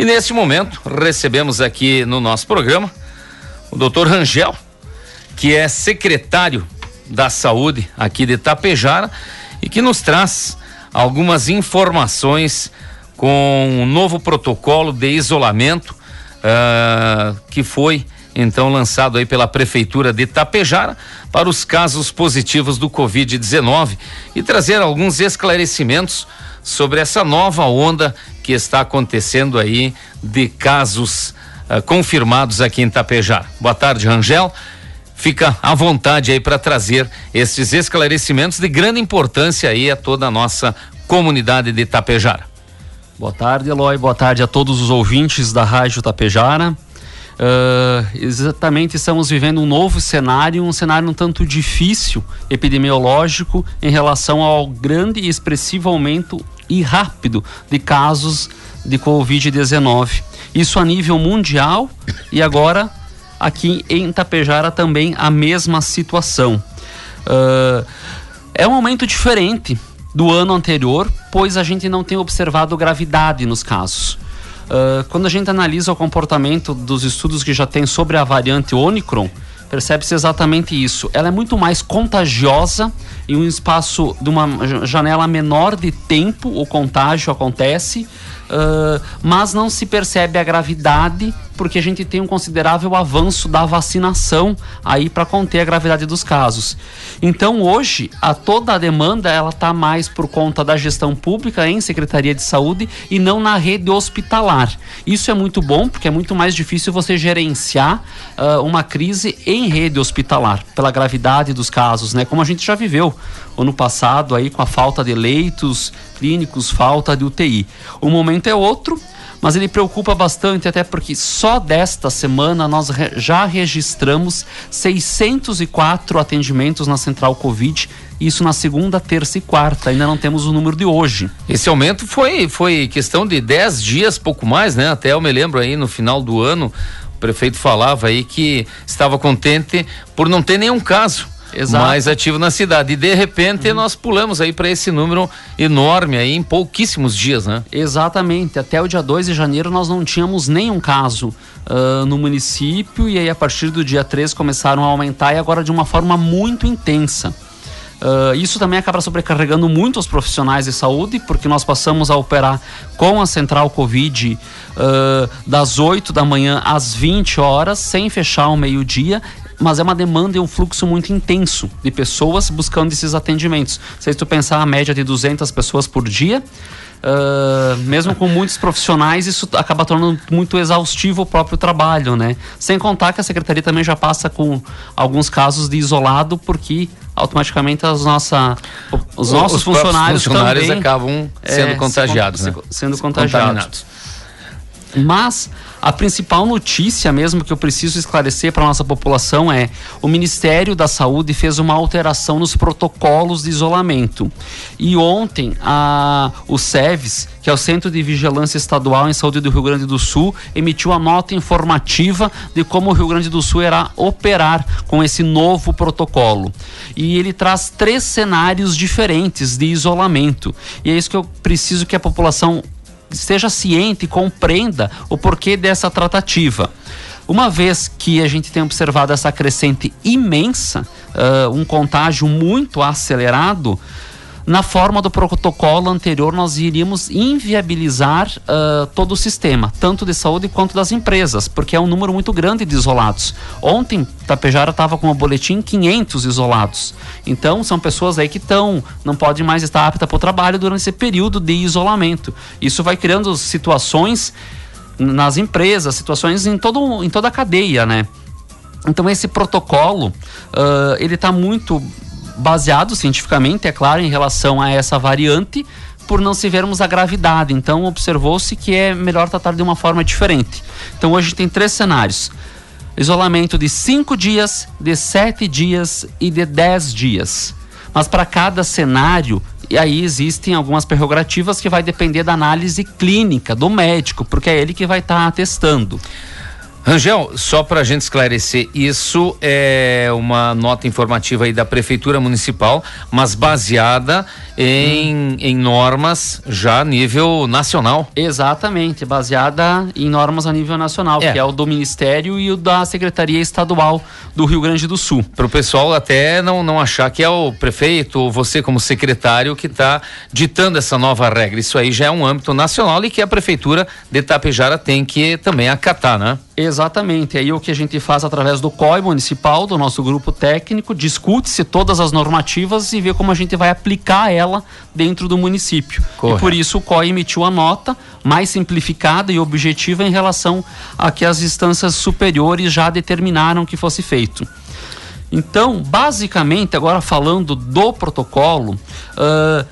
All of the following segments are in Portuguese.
E neste momento, recebemos aqui no nosso programa o doutor Rangel, que é secretário da Saúde aqui de Tapejara e que nos traz algumas informações com um novo protocolo de isolamento uh, que foi então lançado aí pela prefeitura de Tapejara para os casos positivos do Covid-19 e trazer alguns esclarecimentos sobre essa nova onda que está acontecendo aí de casos uh, confirmados aqui em Tapejara. Boa tarde, Rangel. Fica à vontade aí para trazer esses esclarecimentos de grande importância aí a toda a nossa comunidade de Tapejara. Boa tarde, Eloy. Boa tarde a todos os ouvintes da Rádio Tapejara. Uh, exatamente estamos vivendo um novo cenário, um cenário um tanto difícil epidemiológico em relação ao grande e expressivo aumento e rápido de casos de Covid-19. Isso a nível mundial e agora aqui em Tapejara também a mesma situação. Uh, é um momento diferente do ano anterior, pois a gente não tem observado gravidade nos casos. Uh, quando a gente analisa o comportamento dos estudos que já tem sobre a variante Omicron, percebe-se exatamente isso. Ela é muito mais contagiosa em um espaço de uma janela menor de tempo, o contágio acontece, uh, mas não se percebe a gravidade porque a gente tem um considerável avanço da vacinação aí para conter a gravidade dos casos. Então hoje a toda a demanda ela está mais por conta da gestão pública em Secretaria de Saúde e não na rede hospitalar. Isso é muito bom porque é muito mais difícil você gerenciar uh, uma crise em rede hospitalar pela gravidade dos casos, né? Como a gente já viveu ano passado aí com a falta de leitos clínicos, falta de UTI. O momento é outro mas ele preocupa bastante, até porque só desta semana nós já registramos 604 atendimentos na Central Covid. Isso na segunda, terça e quarta. Ainda não temos o número de hoje. Esse aumento foi, foi questão de 10 dias, pouco mais, né? Até eu me lembro aí no final do ano, o prefeito falava aí que estava contente por não ter nenhum caso Exato. mais ativo na cidade. E de repente uhum. nós pulamos aí para esse número enorme aí em pouquíssimos dias, né? Exatamente. Até o dia 2 de janeiro nós não tínhamos nenhum caso uh, no município e aí a partir do dia 3 começaram a aumentar e agora de uma forma muito intensa. Uh, isso também acaba sobrecarregando muito os profissionais de saúde, porque nós passamos a operar com a central Covid uh, das 8 da manhã às 20 horas, sem fechar ao meio-dia, mas é uma demanda e um fluxo muito intenso de pessoas buscando esses atendimentos. Se tu pensar a média de 200 pessoas por dia, Uh, mesmo com muitos profissionais, isso acaba tornando muito exaustivo o próprio trabalho, né? Sem contar que a secretaria também já passa com alguns casos de isolado, porque automaticamente as nossa, os nossos os funcionários, funcionários também, acabam sendo é, contagiados, se, né? Sendo contagiados. Mas a principal notícia mesmo que eu preciso esclarecer para a nossa população é: o Ministério da Saúde fez uma alteração nos protocolos de isolamento. E ontem a, o SEVES, que é o Centro de Vigilância Estadual em Saúde do Rio Grande do Sul, emitiu a nota informativa de como o Rio Grande do Sul irá operar com esse novo protocolo. E ele traz três cenários diferentes de isolamento. E é isso que eu preciso que a população seja ciente compreenda o porquê dessa tratativa. Uma vez que a gente tem observado essa crescente imensa, uh, um contágio muito acelerado, na forma do protocolo anterior, nós iríamos inviabilizar uh, todo o sistema, tanto de saúde quanto das empresas, porque é um número muito grande de isolados. Ontem, Tapejara estava com um boletim 500 isolados. Então, são pessoas aí que estão, não podem mais estar aptas para o trabalho durante esse período de isolamento. Isso vai criando situações nas empresas, situações em, todo, em toda a cadeia, né? Então esse protocolo uh, ele está muito baseado cientificamente, é claro, em relação a essa variante, por não se vermos a gravidade. Então, observou-se que é melhor tratar de uma forma diferente. Então, hoje tem três cenários: isolamento de cinco dias, de sete dias e de dez dias. Mas para cada cenário, e aí existem algumas prerrogativas que vai depender da análise clínica do médico, porque é ele que vai estar tá. Rangel, só para a gente esclarecer, isso é uma nota informativa aí da Prefeitura Municipal, mas baseada em, em normas já a nível nacional. Exatamente, baseada em normas a nível nacional, é. que é o do Ministério e o da Secretaria Estadual do Rio Grande do Sul. Para o pessoal até não, não achar que é o prefeito ou você como secretário que está ditando essa nova regra. Isso aí já é um âmbito nacional e que a Prefeitura de Tapejara tem que também acatar, né? Exatamente. Aí o que a gente faz através do COI municipal, do nosso grupo técnico, discute-se todas as normativas e vê como a gente vai aplicar ela dentro do município. Correto. E por isso o COI emitiu a nota mais simplificada e objetiva em relação a que as instâncias superiores já determinaram que fosse feito. Então, basicamente, agora falando do protocolo, uh,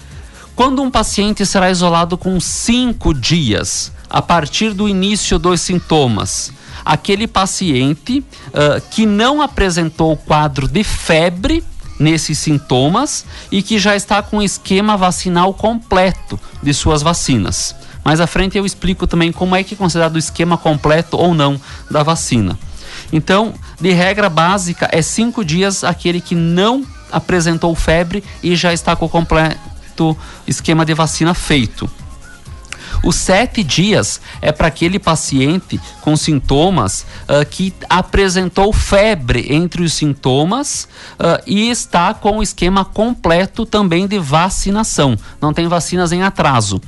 quando um paciente será isolado com cinco dias a partir do início dos sintomas, aquele paciente uh, que não apresentou quadro de febre nesses sintomas e que já está com o esquema vacinal completo de suas vacinas. Mais à frente eu explico também como é que é considerado o esquema completo ou não da vacina. Então, de regra básica, é cinco dias aquele que não apresentou febre e já está com o completo esquema de vacina feito. Os sete dias é para aquele paciente com sintomas uh, que apresentou febre entre os sintomas uh, e está com o esquema completo também de vacinação. Não tem vacinas em atraso.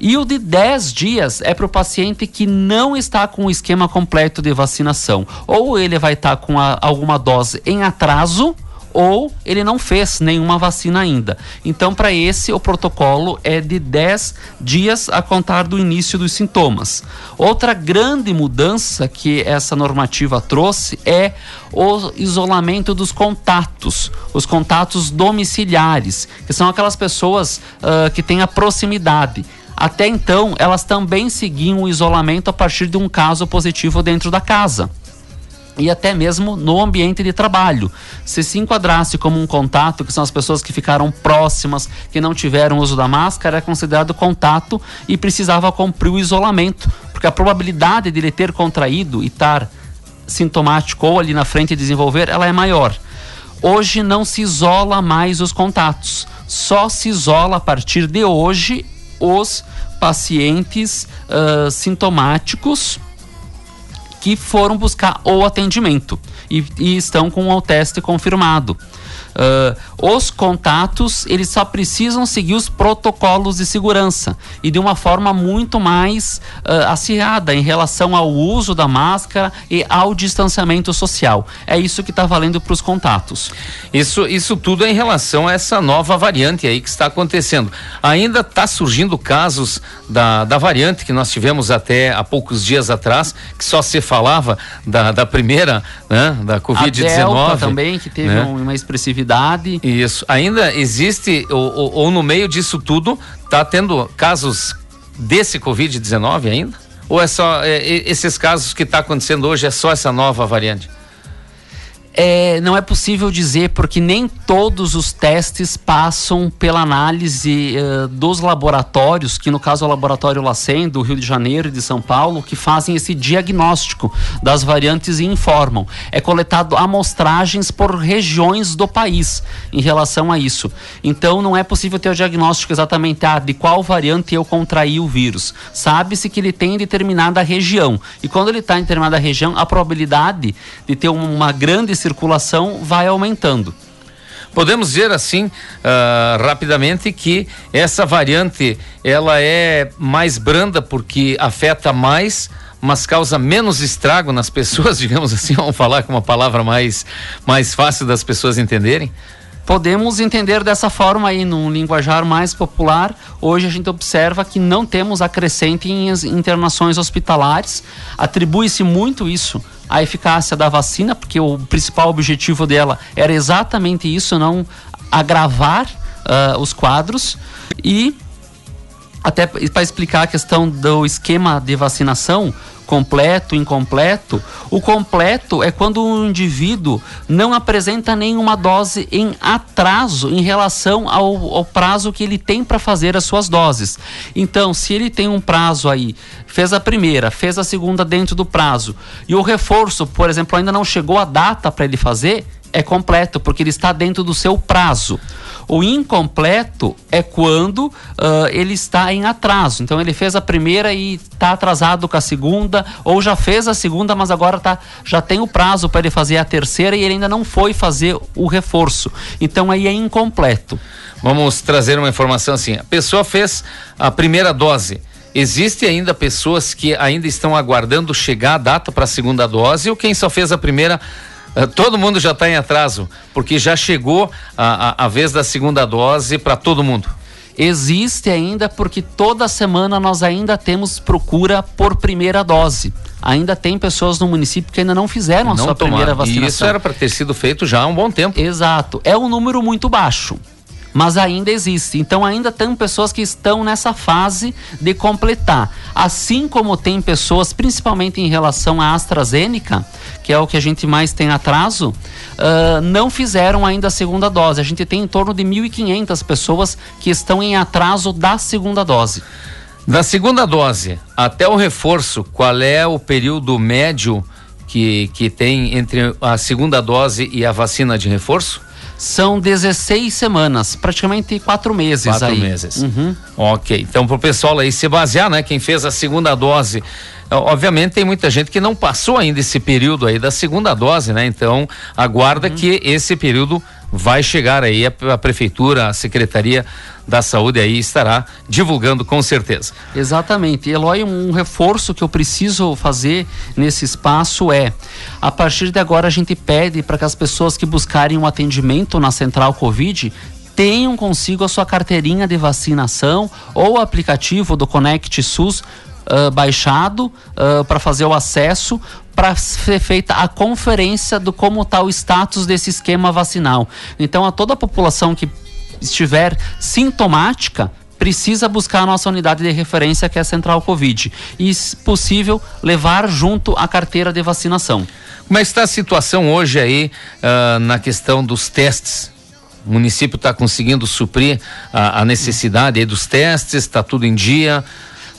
E o de 10 dias é para o paciente que não está com o esquema completo de vacinação. Ou ele vai estar tá com a, alguma dose em atraso, ou ele não fez nenhuma vacina ainda. Então, para esse, o protocolo é de 10 dias a contar do início dos sintomas. Outra grande mudança que essa normativa trouxe é o isolamento dos contatos, os contatos domiciliares, que são aquelas pessoas uh, que têm a proximidade. Até então, elas também seguiam o isolamento a partir de um caso positivo dentro da casa e até mesmo no ambiente de trabalho. Se se enquadrasse como um contato, que são as pessoas que ficaram próximas, que não tiveram uso da máscara, é considerado contato e precisava cumprir o isolamento, porque a probabilidade de ele ter contraído e estar sintomático ou ali na frente desenvolver, ela é maior. Hoje não se isola mais os contatos, só se isola a partir de hoje os pacientes uh, sintomáticos que foram buscar o atendimento e, e estão com o teste confirmado. Uh, os contatos eles só precisam seguir os protocolos de segurança e de uma forma muito mais uh, acirrada em relação ao uso da máscara e ao distanciamento social. É isso que está valendo para os contatos. Isso, isso tudo é em relação a essa nova variante aí que está acontecendo. Ainda está surgindo casos da, da variante que nós tivemos até há poucos dias atrás, que só se falava da, da primeira, né, da Covid-19. também, que teve né? uma expressividade. Isso. Ainda existe, ou, ou, ou no meio disso tudo, está tendo casos desse Covid-19 ainda? Ou é só é, esses casos que está acontecendo hoje é só essa nova variante? É, não é possível dizer porque nem todos os testes passam pela análise uh, dos laboratórios, que no caso é o laboratório Lacen do Rio de Janeiro e de São Paulo, que fazem esse diagnóstico das variantes e informam. É coletado amostragens por regiões do país em relação a isso. Então não é possível ter o diagnóstico exatamente ah, de qual variante eu contraí o vírus. Sabe-se que ele tem em determinada região. E quando ele está em determinada região, a probabilidade de ter uma grande circulação vai aumentando. Podemos dizer assim, uh, rapidamente, que essa variante ela é mais branda porque afeta mais, mas causa menos estrago nas pessoas, digamos assim, vamos falar com uma palavra mais, mais fácil das pessoas entenderem? Podemos entender dessa forma aí, num linguajar mais popular. Hoje a gente observa que não temos acrescente em internações hospitalares. Atribui-se muito isso à eficácia da vacina, porque o principal objetivo dela era exatamente isso, não agravar uh, os quadros. E até para explicar a questão do esquema de vacinação, completo, incompleto. O completo é quando um indivíduo não apresenta nenhuma dose em atraso em relação ao, ao prazo que ele tem para fazer as suas doses. Então, se ele tem um prazo aí, fez a primeira, fez a segunda dentro do prazo, e o reforço, por exemplo, ainda não chegou a data para ele fazer, é completo, porque ele está dentro do seu prazo. O incompleto é quando uh, ele está em atraso. Então ele fez a primeira e está atrasado com a segunda, ou já fez a segunda, mas agora tá, já tem o prazo para ele fazer a terceira e ele ainda não foi fazer o reforço. Então aí é incompleto. Vamos trazer uma informação assim: a pessoa fez a primeira dose. Existe ainda pessoas que ainda estão aguardando chegar a data para a segunda dose ou quem só fez a primeira eh, todo mundo já está em atraso, porque já chegou a, a, a vez da segunda dose para todo mundo. Existe ainda porque toda semana nós ainda temos procura por primeira dose. Ainda tem pessoas no município que ainda não fizeram a sua primeira vacinação. E isso era para ter sido feito já há um bom tempo. Exato. É um número muito baixo mas ainda existe. Então ainda tem pessoas que estão nessa fase de completar. Assim como tem pessoas, principalmente em relação à AstraZeneca, que é o que a gente mais tem atraso, uh, não fizeram ainda a segunda dose. A gente tem em torno de 1.500 pessoas que estão em atraso da segunda dose. Da segunda dose até o reforço, qual é o período médio que, que tem entre a segunda dose e a vacina de reforço? São 16 semanas, praticamente quatro meses quatro aí. meses. Uhum. Ok, então pro pessoal aí se basear, né? Quem fez a segunda dose obviamente tem muita gente que não passou ainda esse período aí da segunda dose, né? Então aguarda uhum. que esse período vai chegar aí a, a, prefeitura, a secretaria da saúde aí estará divulgando com certeza. Exatamente. Eloy, um reforço que eu preciso fazer nesse espaço é, a partir de agora a gente pede para que as pessoas que buscarem um atendimento na Central Covid tenham consigo a sua carteirinha de vacinação ou o aplicativo do Conect SUS uh, baixado uh, para fazer o acesso para ser feita a conferência do como está o status desse esquema vacinal. Então, a toda a população que estiver sintomática precisa buscar a nossa unidade de referência que é a Central Covid e, se possível, levar junto a carteira de vacinação. Como é está a situação hoje aí uh, na questão dos testes? O município está conseguindo suprir a, a necessidade dos testes? Está tudo em dia?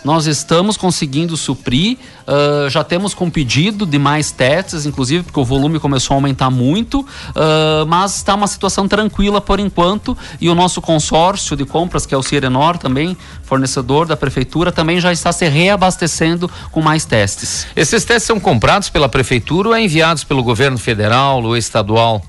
Nós estamos conseguindo suprir, uh, já temos com pedido de mais testes, inclusive porque o volume começou a aumentar muito, uh, mas está uma situação tranquila por enquanto e o nosso consórcio de compras, que é o Cirenor também, fornecedor da prefeitura, também já está se reabastecendo com mais testes. Esses testes são comprados pela prefeitura ou é enviados pelo governo federal ou estadual?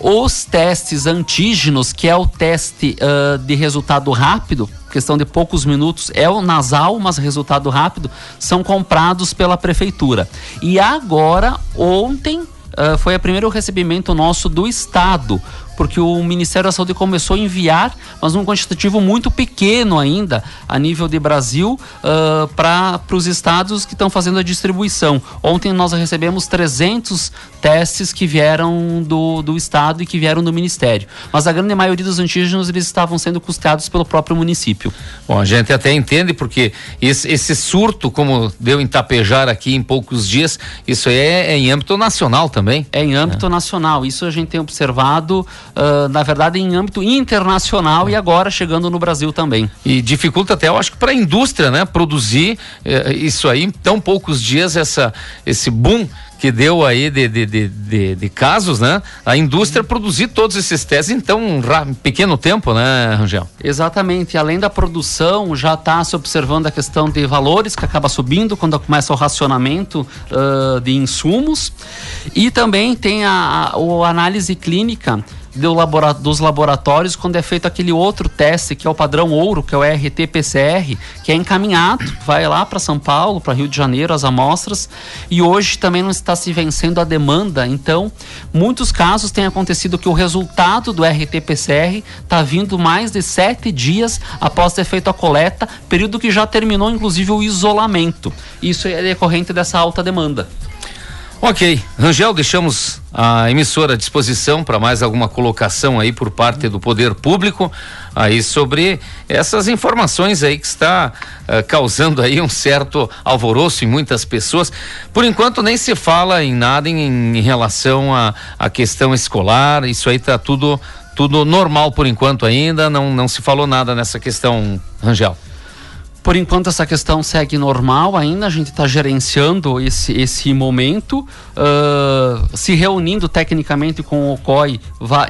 Os testes antígenos, que é o teste uh, de resultado rápido, questão de poucos minutos, é o nasal, mas resultado rápido, são comprados pela prefeitura. E agora, ontem, uh, foi o primeiro recebimento nosso do Estado porque o Ministério da Saúde começou a enviar, mas um quantitativo muito pequeno ainda, a nível de Brasil, uh, para os estados que estão fazendo a distribuição. Ontem nós recebemos 300 testes que vieram do, do estado e que vieram do Ministério. Mas a grande maioria dos antígenos eles estavam sendo custeados pelo próprio município. Bom, a gente até entende porque esse, esse surto, como deu em Tapejar aqui em poucos dias, isso é, é em âmbito nacional também. É em âmbito é. nacional. Isso a gente tem observado uh, na verdade, em âmbito internacional e agora chegando no Brasil também. E dificulta até, eu acho que para a indústria, né, produzir uh, isso aí em tão poucos dias, essa, esse boom que deu aí de, de, de, de, de casos, né? A indústria produzir todos esses testes em tão pequeno tempo, né, Rangel? Exatamente. Além da produção, já está se observando a questão de valores que acaba subindo quando começa o racionamento uh, de insumos. E também tem a, a, a análise clínica do labora dos laboratórios quando é feito aquele outro teste que é o padrão ouro, que é o RT-PCR, que é encaminhado, vai lá para São Paulo, para Rio de Janeiro, as amostras, e hoje também não está se vencendo a demanda. Então, muitos casos tem acontecido que o resultado do RT-PCR está vindo mais de sete dias após ter feito a coleta, período que já terminou, inclusive, o isolamento. Isso é decorrente dessa alta demanda. Ok, Rangel, deixamos a emissora à disposição para mais alguma colocação aí por parte do poder público aí sobre essas informações aí que está uh, causando aí um certo alvoroço em muitas pessoas. Por enquanto nem se fala em nada em, em relação à a, a, questão escolar, isso aí está tudo tudo normal por enquanto ainda, não não se falou nada nessa questão, Rangel. Por enquanto essa questão segue normal ainda, a gente está gerenciando esse, esse momento, uh, se reunindo tecnicamente com o COI,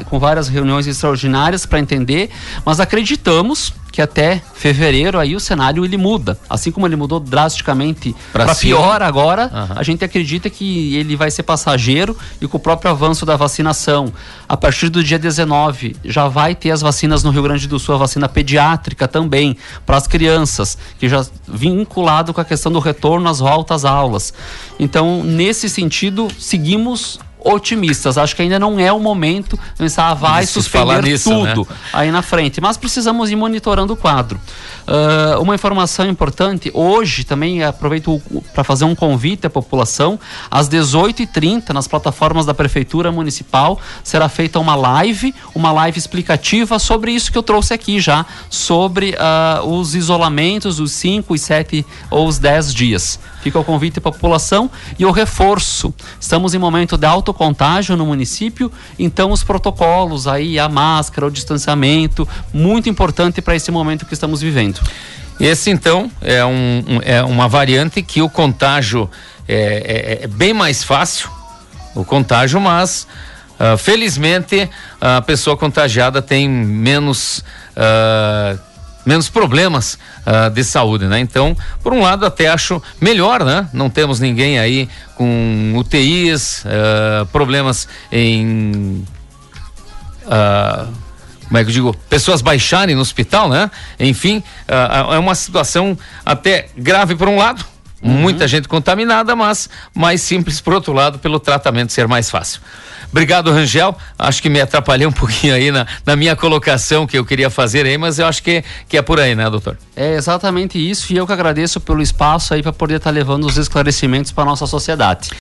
com várias reuniões extraordinárias para entender, mas acreditamos que até fevereiro aí o cenário ele muda. Assim como ele mudou drasticamente para pior agora, uhum. a gente acredita que ele vai ser passageiro e com o próprio avanço da vacinação, a partir do dia 19 já vai ter as vacinas no Rio Grande do Sul, a vacina pediátrica também para as crianças, que já vinculado com a questão do retorno às voltas às aulas. Então, nesse sentido, seguimos otimistas. Acho que ainda não é o momento de pensar, ah, vai suspender nisso, tudo né? aí na frente. Mas precisamos ir monitorando o quadro. Uh, uma informação importante, hoje também aproveito para fazer um convite à população, às 18h30, nas plataformas da Prefeitura Municipal, será feita uma live, uma live explicativa sobre isso que eu trouxe aqui já, sobre uh, os isolamentos, os 5, os 7 ou os 10 dias. Fica o convite a população e o reforço. Estamos em momento de alto contágio no município, então os protocolos aí, a máscara, o distanciamento, muito importante para esse momento que estamos vivendo. Esse então é, um, é uma variante que o contágio é, é, é bem mais fácil, o contágio, mas uh, felizmente a pessoa contagiada tem menos uh, menos problemas uh, de saúde, né? Então, por um lado, até acho melhor, né? Não temos ninguém aí com UTIs, uh, problemas em uh, como é que eu digo, pessoas baixarem no hospital, né? Enfim, é uma situação até grave por um lado, uhum. muita gente contaminada, mas mais simples por outro lado, pelo tratamento ser mais fácil. Obrigado, Rangel. Acho que me atrapalhei um pouquinho aí na, na minha colocação que eu queria fazer aí, mas eu acho que, que é por aí, né, doutor? É exatamente isso, e eu que agradeço pelo espaço aí para poder estar tá levando os esclarecimentos para nossa sociedade.